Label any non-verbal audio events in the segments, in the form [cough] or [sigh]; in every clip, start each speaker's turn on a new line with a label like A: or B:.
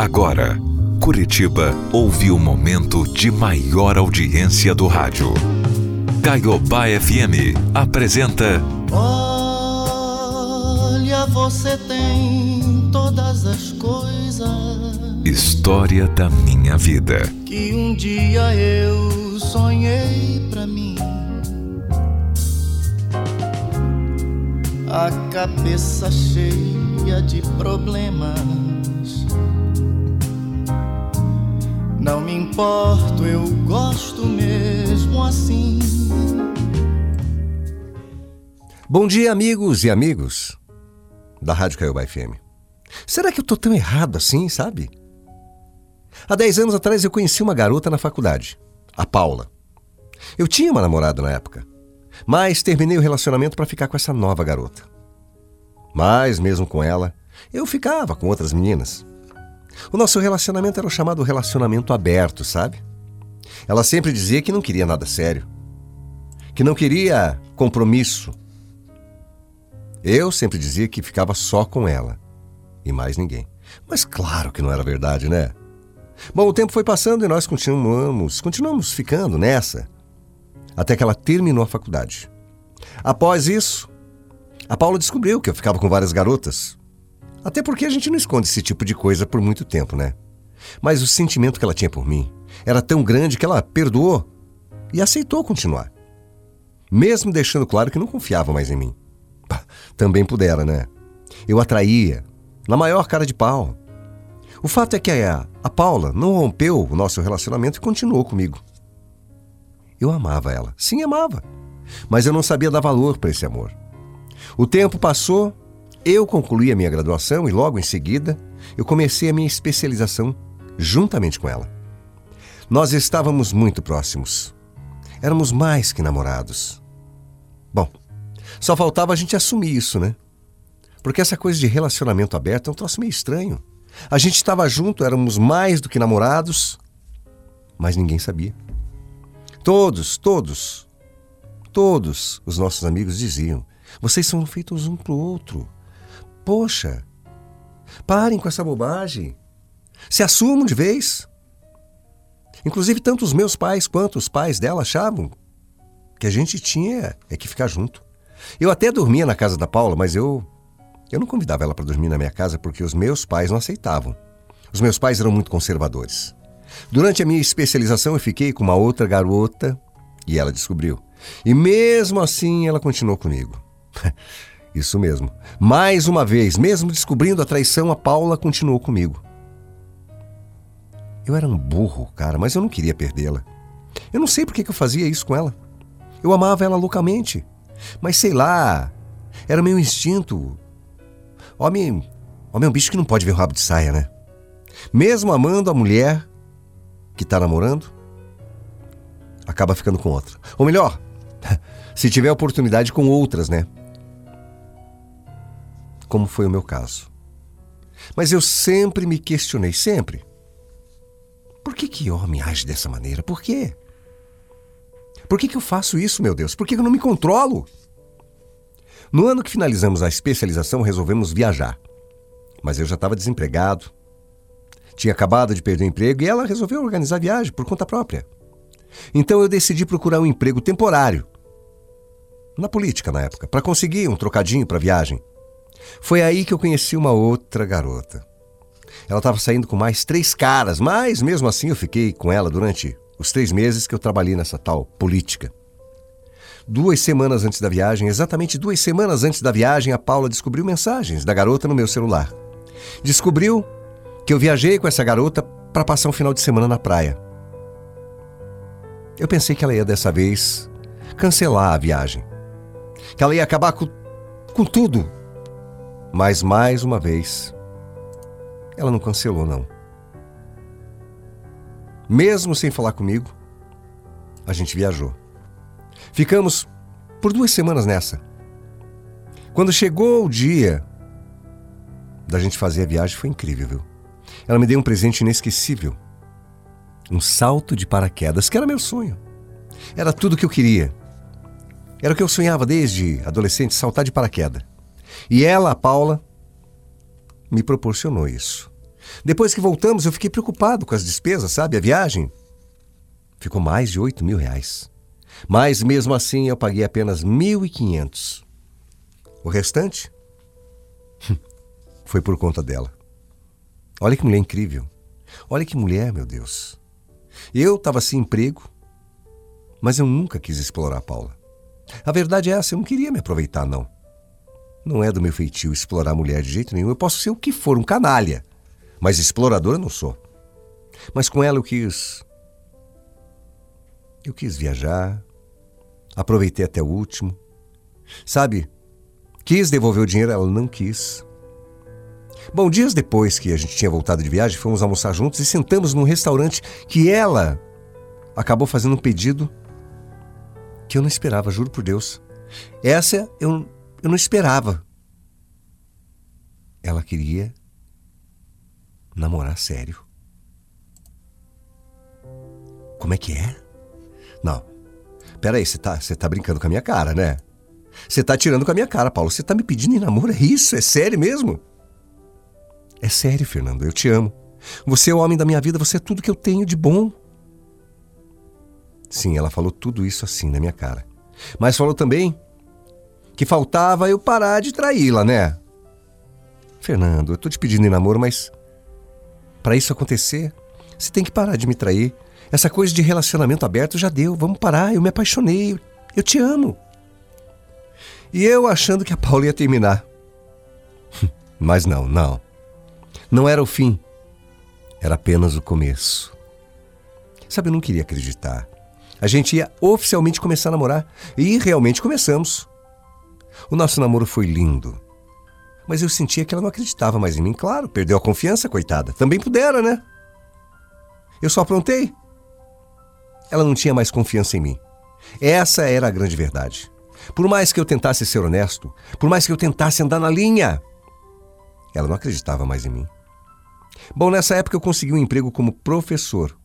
A: Agora, Curitiba ouve o momento de maior audiência do rádio. Caiobá FM apresenta.
B: Olha, você tem todas as coisas.
A: História da minha vida.
B: Que um dia eu sonhei pra mim. A cabeça cheia de problemas Não me importo, eu gosto mesmo assim.
C: Bom dia, amigos e amigos da Rádio Caiobá FM. Será que eu tô tão errado assim, sabe? Há 10 anos atrás eu conheci uma garota na faculdade, a Paula. Eu tinha uma namorada na época, mas terminei o relacionamento para ficar com essa nova garota. Mas, mesmo com ela, eu ficava com outras meninas. O nosso relacionamento era o chamado relacionamento aberto, sabe? Ela sempre dizia que não queria nada sério, que não queria compromisso. Eu sempre dizia que ficava só com ela e mais ninguém. Mas claro que não era verdade, né? Bom, o tempo foi passando e nós continuamos, continuamos ficando nessa, até que ela terminou a faculdade. Após isso, a Paula descobriu que eu ficava com várias garotas, até porque a gente não esconde esse tipo de coisa por muito tempo, né? Mas o sentimento que ela tinha por mim era tão grande que ela perdoou e aceitou continuar. Mesmo deixando claro que não confiava mais em mim. Também pudera, né? Eu atraía, na maior cara de pau. O fato é que a, a Paula não rompeu o nosso relacionamento e continuou comigo. Eu amava ela, sim, amava. Mas eu não sabia dar valor para esse amor. O tempo passou eu concluí a minha graduação e logo em seguida eu comecei a minha especialização juntamente com ela. Nós estávamos muito próximos. Éramos mais que namorados. Bom, só faltava a gente assumir isso, né? Porque essa coisa de relacionamento aberto é um troço meio estranho. A gente estava junto, éramos mais do que namorados, mas ninguém sabia. Todos, todos, todos os nossos amigos diziam: vocês são feitos um para o outro. Poxa, parem com essa bobagem. Se assumam de vez. Inclusive, tanto os meus pais quanto os pais dela achavam que a gente tinha é que ficar junto. Eu até dormia na casa da Paula, mas eu eu não convidava ela para dormir na minha casa porque os meus pais não aceitavam. Os meus pais eram muito conservadores. Durante a minha especialização, eu fiquei com uma outra garota e ela descobriu. E mesmo assim, ela continuou comigo. [laughs] Isso mesmo. Mais uma vez, mesmo descobrindo a traição, a Paula continuou comigo. Eu era um burro, cara, mas eu não queria perdê-la. Eu não sei por que eu fazia isso com ela. Eu amava ela loucamente. Mas sei lá, era meu instinto. Homem, homem é um bicho que não pode ver o rabo de saia, né? Mesmo amando a mulher que tá namorando, acaba ficando com outra. Ou melhor, [laughs] se tiver oportunidade com outras, né? Como foi o meu caso. Mas eu sempre me questionei, sempre. Por que que homem age dessa maneira? Por quê? Por que que eu faço isso, meu Deus? Por que eu não me controlo? No ano que finalizamos a especialização, resolvemos viajar. Mas eu já estava desempregado. Tinha acabado de perder o emprego e ela resolveu organizar a viagem por conta própria. Então eu decidi procurar um emprego temporário na política na época, para conseguir um trocadinho para a viagem. Foi aí que eu conheci uma outra garota. Ela estava saindo com mais três caras, mas mesmo assim eu fiquei com ela durante os três meses que eu trabalhei nessa tal política. Duas semanas antes da viagem, exatamente duas semanas antes da viagem, a Paula descobriu mensagens da garota no meu celular. Descobriu que eu viajei com essa garota para passar um final de semana na praia. Eu pensei que ela ia dessa vez cancelar a viagem. Que ela ia acabar com, com tudo mas mais uma vez, ela não cancelou, não. Mesmo sem falar comigo, a gente viajou. Ficamos por duas semanas nessa. Quando chegou o dia da gente fazer a viagem, foi incrível, viu? Ela me deu um presente inesquecível. Um salto de paraquedas, que era meu sonho. Era tudo o que eu queria. Era o que eu sonhava desde adolescente, saltar de paraquedas. E ela, a Paula, me proporcionou isso. Depois que voltamos, eu fiquei preocupado com as despesas, sabe? A viagem ficou mais de 8 mil reais. Mas mesmo assim eu paguei apenas 1.500. O restante foi por conta dela. Olha que mulher incrível. Olha que mulher, meu Deus. Eu estava sem emprego, mas eu nunca quis explorar a Paula. A verdade é essa, eu não queria me aproveitar, não. Não é do meu feitio explorar a mulher de jeito nenhum. Eu posso ser o que for, um canalha. Mas explorador eu não sou. Mas com ela eu quis. Eu quis viajar. Aproveitei até o último. Sabe? Quis devolver o dinheiro, ela não quis. Bom, dias depois que a gente tinha voltado de viagem, fomos almoçar juntos e sentamos num restaurante que ela acabou fazendo um pedido que eu não esperava, juro por Deus. Essa eu, eu não esperava. Ela queria namorar sério. Como é que é? Não. Peraí, você tá, tá brincando com a minha cara, né? Você tá tirando com a minha cara, Paulo. Você tá me pedindo em namoro? É isso? É sério mesmo? É sério, Fernando. Eu te amo. Você é o homem da minha vida, você é tudo que eu tenho de bom. Sim, ela falou tudo isso assim na minha cara. Mas falou também que faltava eu parar de traí-la, né? Fernando, eu tô te pedindo em namoro, mas para isso acontecer, você tem que parar de me trair. Essa coisa de relacionamento aberto já deu. Vamos parar. Eu me apaixonei. Eu te amo. E eu achando que a Paula ia terminar. [laughs] Mas não, não. Não era o fim. Era apenas o começo. Sabe, eu não queria acreditar. A gente ia oficialmente começar a namorar. E realmente começamos. O nosso namoro foi lindo. Mas eu sentia que ela não acreditava mais em mim. Claro, perdeu a confiança, coitada. Também pudera, né? Eu só aprontei. Ela não tinha mais confiança em mim. Essa era a grande verdade. Por mais que eu tentasse ser honesto, por mais que eu tentasse andar na linha, ela não acreditava mais em mim. Bom, nessa época eu consegui um emprego como professor.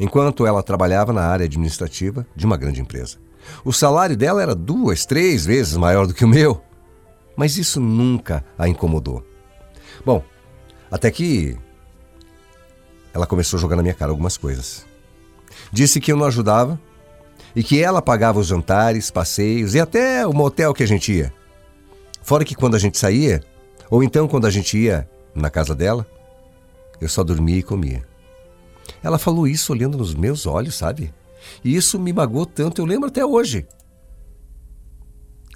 C: Enquanto ela trabalhava na área administrativa de uma grande empresa. O salário dela era duas, três vezes maior do que o meu. Mas isso nunca a incomodou. Bom, até que ela começou a jogar na minha cara algumas coisas. Disse que eu não ajudava e que ela pagava os jantares, passeios e até o motel que a gente ia. Fora que quando a gente saía, ou então quando a gente ia na casa dela, eu só dormia e comia. Ela falou isso olhando nos meus olhos, sabe? E isso me magoou tanto, eu lembro até hoje.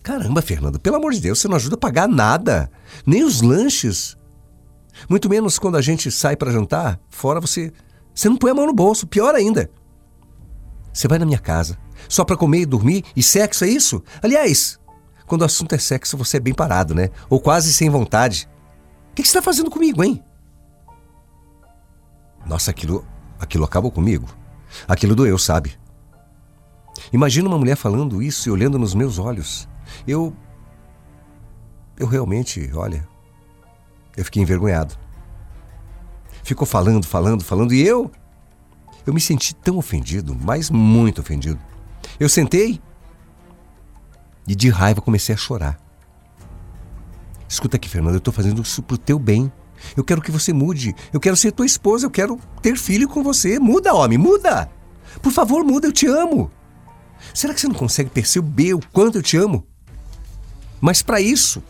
C: Caramba, Fernando, pelo amor de Deus, você não ajuda a pagar nada, nem os lanches. Muito menos quando a gente sai para jantar, fora você, você não põe a mão no bolso, pior ainda. Você vai na minha casa só para comer e dormir e sexo é isso? Aliás, quando o assunto é sexo, você é bem parado, né? Ou quase sem vontade. O que, você está fazendo comigo, hein? Nossa, aquilo, aquilo acabou comigo. Aquilo doeu, sabe? Imagina uma mulher falando isso e olhando nos meus olhos. Eu. Eu realmente, olha. Eu fiquei envergonhado. Ficou falando, falando, falando e eu. Eu me senti tão ofendido, mas muito ofendido. Eu sentei e de raiva comecei a chorar. Escuta aqui, Fernando, eu estou fazendo isso pro teu bem. Eu quero que você mude. Eu quero ser tua esposa. Eu quero ter filho com você. Muda, homem, muda. Por favor, muda. Eu te amo. Será que você não consegue perceber o quanto eu te amo? Mas para isso,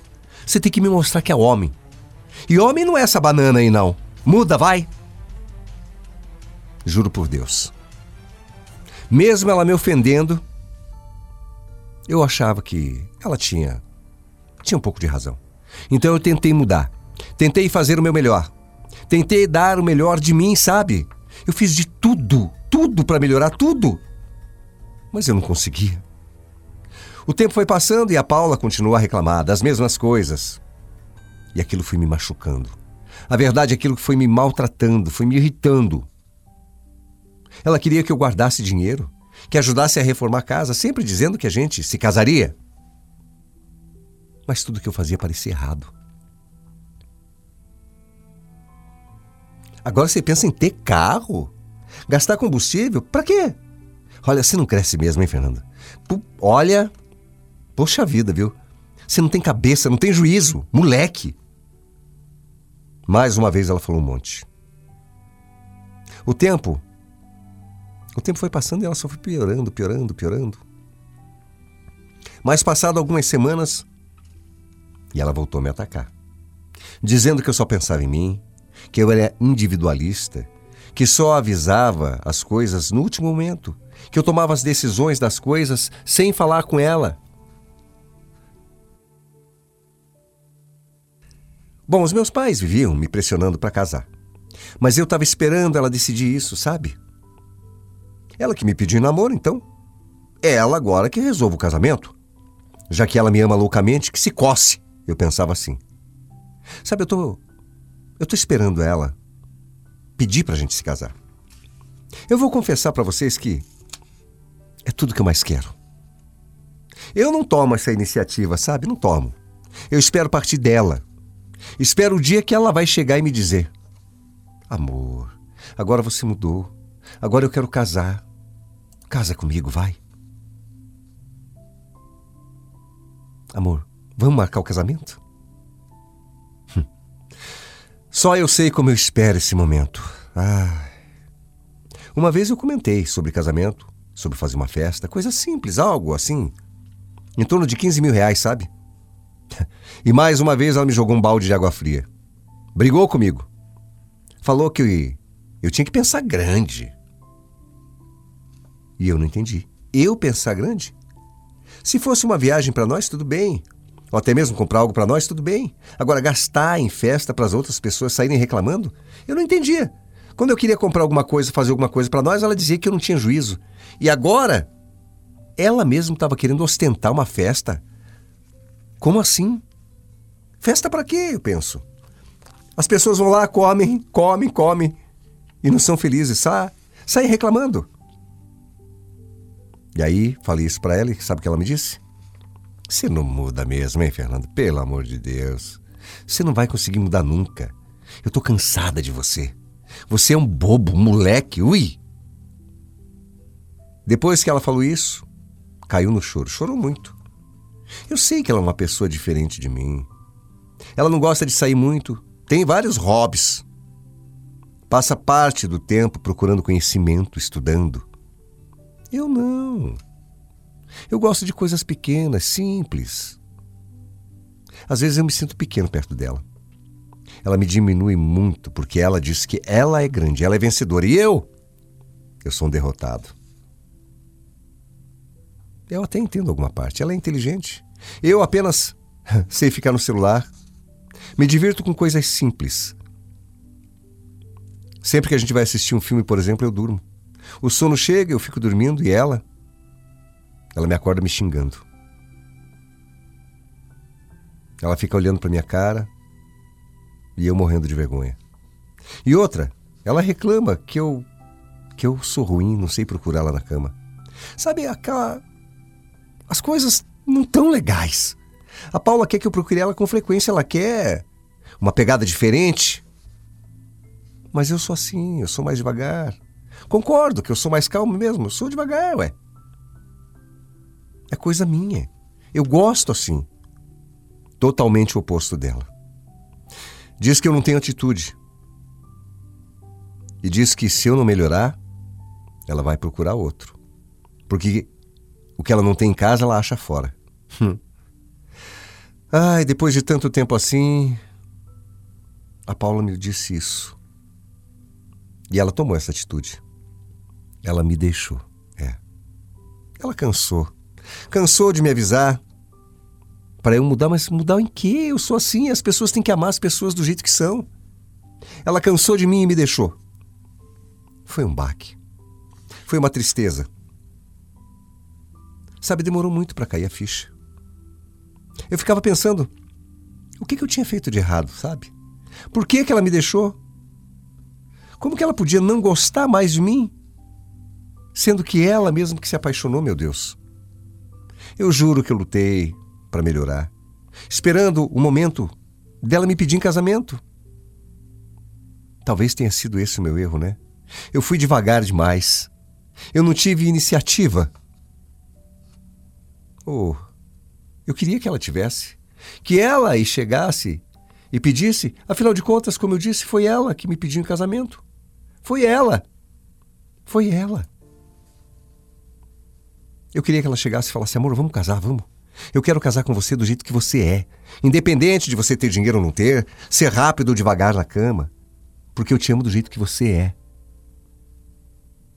C: você tem que me mostrar que é homem. E homem não é essa banana aí, não. Muda, vai. Juro por Deus. Mesmo ela me ofendendo, eu achava que ela tinha tinha um pouco de razão. Então eu tentei mudar. Tentei fazer o meu melhor. Tentei dar o melhor de mim, sabe? Eu fiz de tudo, tudo para melhorar tudo. Mas eu não conseguia. O tempo foi passando e a Paula continuou a reclamar das mesmas coisas. E aquilo foi me machucando. A verdade, aquilo que foi me maltratando, foi me irritando. Ela queria que eu guardasse dinheiro, que ajudasse a reformar a casa, sempre dizendo que a gente se casaria. Mas tudo que eu fazia parecia errado. Agora você pensa em ter carro? Gastar combustível? Para quê? Olha, você não cresce mesmo, hein, Fernanda? olha, poxa vida, viu? Você não tem cabeça, não tem juízo, moleque. Mais uma vez ela falou um monte. O tempo. O tempo foi passando e ela só foi piorando, piorando, piorando. Mas passado algumas semanas, e ela voltou a me atacar, dizendo que eu só pensava em mim, que eu era individualista, que só avisava as coisas no último momento, que eu tomava as decisões das coisas sem falar com ela. Bom, os meus pais viviam me pressionando para casar. Mas eu estava esperando ela decidir isso, sabe? Ela que me pediu namoro, então. É ela agora que resolve o casamento. Já que ela me ama loucamente, que se coce. Eu pensava assim. Sabe, eu tô. Eu tô esperando ela pedir pra gente se casar. Eu vou confessar para vocês que é tudo que eu mais quero. Eu não tomo essa iniciativa, sabe? Não tomo. Eu espero partir dela. Espero o dia que ela vai chegar e me dizer: Amor, agora você mudou. Agora eu quero casar. Casa comigo, vai. Amor, vamos marcar o casamento? Hum. Só eu sei como eu espero esse momento. Ah. Uma vez eu comentei sobre casamento, sobre fazer uma festa, coisa simples, algo assim, em torno de 15 mil reais, sabe? [laughs] E mais uma vez ela me jogou um balde de água fria. Brigou comigo. Falou que eu tinha que pensar grande. E eu não entendi. Eu pensar grande? Se fosse uma viagem para nós, tudo bem. Ou até mesmo comprar algo para nós, tudo bem. Agora, gastar em festa para as outras pessoas saírem reclamando? Eu não entendia. Quando eu queria comprar alguma coisa, fazer alguma coisa para nós, ela dizia que eu não tinha juízo. E agora, ela mesma estava querendo ostentar uma festa. Como assim? Festa para quê? Eu penso. As pessoas vão lá, comem, comem, comem e não são felizes, sa saem reclamando. E aí, falei isso para ela e sabe o que ela me disse? Você não muda mesmo, hein, Fernando? Pelo amor de Deus. Você não vai conseguir mudar nunca. Eu tô cansada de você. Você é um bobo, um moleque, ui! Depois que ela falou isso, caiu no choro. Chorou muito. Eu sei que ela é uma pessoa diferente de mim. Ela não gosta de sair muito, tem vários hobbies. Passa parte do tempo procurando conhecimento, estudando. Eu não. Eu gosto de coisas pequenas, simples. Às vezes eu me sinto pequeno perto dela. Ela me diminui muito porque ela diz que ela é grande, ela é vencedora. E eu? Eu sou um derrotado. Eu até entendo alguma parte. Ela é inteligente. Eu apenas [laughs] sei ficar no celular, me divirto com coisas simples. Sempre que a gente vai assistir um filme, por exemplo, eu durmo. O sono chega, eu fico dormindo e ela. Ela me acorda me xingando. Ela fica olhando para minha cara e eu morrendo de vergonha. E outra, ela reclama que eu que eu sou ruim, não sei procurar lá na cama. Sabe aquela as coisas não tão legais. A Paula quer que eu procure ela com frequência, ela quer uma pegada diferente. Mas eu sou assim, eu sou mais devagar. Concordo que eu sou mais calmo mesmo, eu sou devagar, ué. É coisa minha. Eu gosto assim. Totalmente o oposto dela. Diz que eu não tenho atitude. E diz que se eu não melhorar, ela vai procurar outro. Porque o que ela não tem em casa, ela acha fora. Hum. Ai, depois de tanto tempo assim, a Paula me disse isso. E ela tomou essa atitude. Ela me deixou. É. Ela cansou. Cansou de me avisar para eu mudar, mas mudar em quê? Eu sou assim, as pessoas têm que amar as pessoas do jeito que são. Ela cansou de mim e me deixou. Foi um baque. Foi uma tristeza. Sabe, demorou muito para cair a ficha. Eu ficava pensando, o que, que eu tinha feito de errado, sabe? Por que, que ela me deixou? Como que ela podia não gostar mais de mim? Sendo que ela mesma que se apaixonou, meu Deus. Eu juro que eu lutei para melhorar, esperando o momento dela me pedir em casamento. Talvez tenha sido esse o meu erro, né? Eu fui devagar demais. Eu não tive iniciativa. Oh, eu queria que ela tivesse. Que ela aí chegasse e pedisse, afinal de contas, como eu disse, foi ela que me pediu em casamento. Foi ela. Foi ela. Eu queria que ela chegasse e falasse: amor, vamos casar, vamos. Eu quero casar com você do jeito que você é, independente de você ter dinheiro ou não ter, ser rápido ou devagar na cama, porque eu te amo do jeito que você é.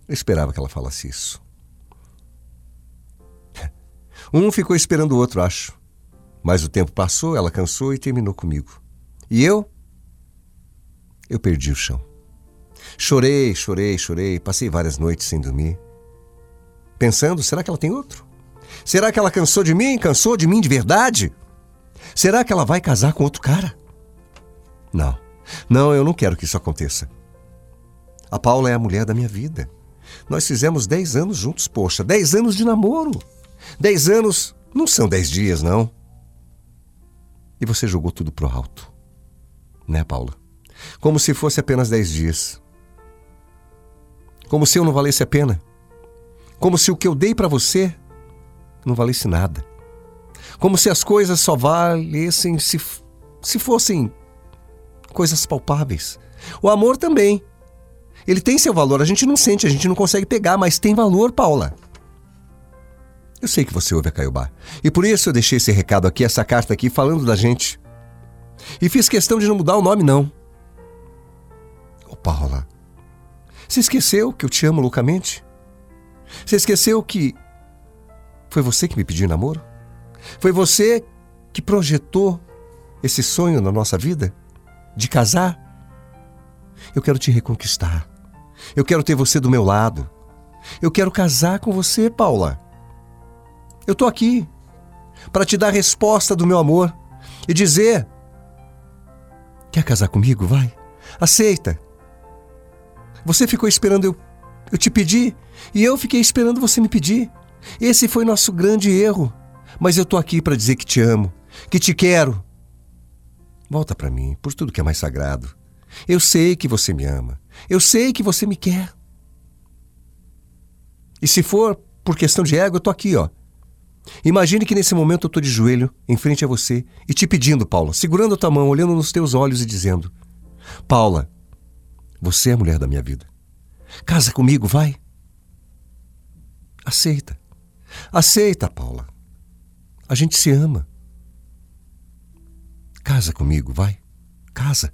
C: Eu esperava que ela falasse isso. Um ficou esperando o outro, acho. Mas o tempo passou, ela cansou e terminou comigo. E eu? Eu perdi o chão. Chorei, chorei, chorei, passei várias noites sem dormir. Pensando, será que ela tem outro? Será que ela cansou de mim? Cansou de mim de verdade? Será que ela vai casar com outro cara? Não, não, eu não quero que isso aconteça. A Paula é a mulher da minha vida. Nós fizemos 10 anos juntos, poxa, 10 anos de namoro. 10 anos não são 10 dias, não. E você jogou tudo pro alto. Né, Paula? Como se fosse apenas 10 dias. Como se eu não valesse a pena. Como se o que eu dei para você não valesse nada. Como se as coisas só valessem se, se fossem coisas palpáveis. O amor também. Ele tem seu valor, a gente não sente, a gente não consegue pegar, mas tem valor, Paula. Eu sei que você ouve a Caiobá. E por isso eu deixei esse recado aqui, essa carta aqui, falando da gente. E fiz questão de não mudar o nome, não. Ô, Paula, você esqueceu que eu te amo loucamente? Você esqueceu que foi você que me pediu namoro? Foi você que projetou esse sonho na nossa vida? De casar? Eu quero te reconquistar. Eu quero ter você do meu lado. Eu quero casar com você, Paula. Eu tô aqui para te dar a resposta do meu amor e dizer: Quer casar comigo? Vai. Aceita. Você ficou esperando eu, eu te pedir e eu fiquei esperando você me pedir. Esse foi nosso grande erro. Mas eu tô aqui para dizer que te amo, que te quero. Volta para mim, por tudo que é mais sagrado. Eu sei que você me ama. Eu sei que você me quer. E se for por questão de ego, eu tô aqui, ó. Imagine que nesse momento eu tô de joelho em frente a você e te pedindo, Paula, segurando a tua mão, olhando nos teus olhos e dizendo: Paula, você é a mulher da minha vida. Casa comigo, vai. Aceita. Aceita, Paula. A gente se ama. Casa comigo, vai. Casa.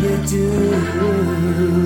D: you do.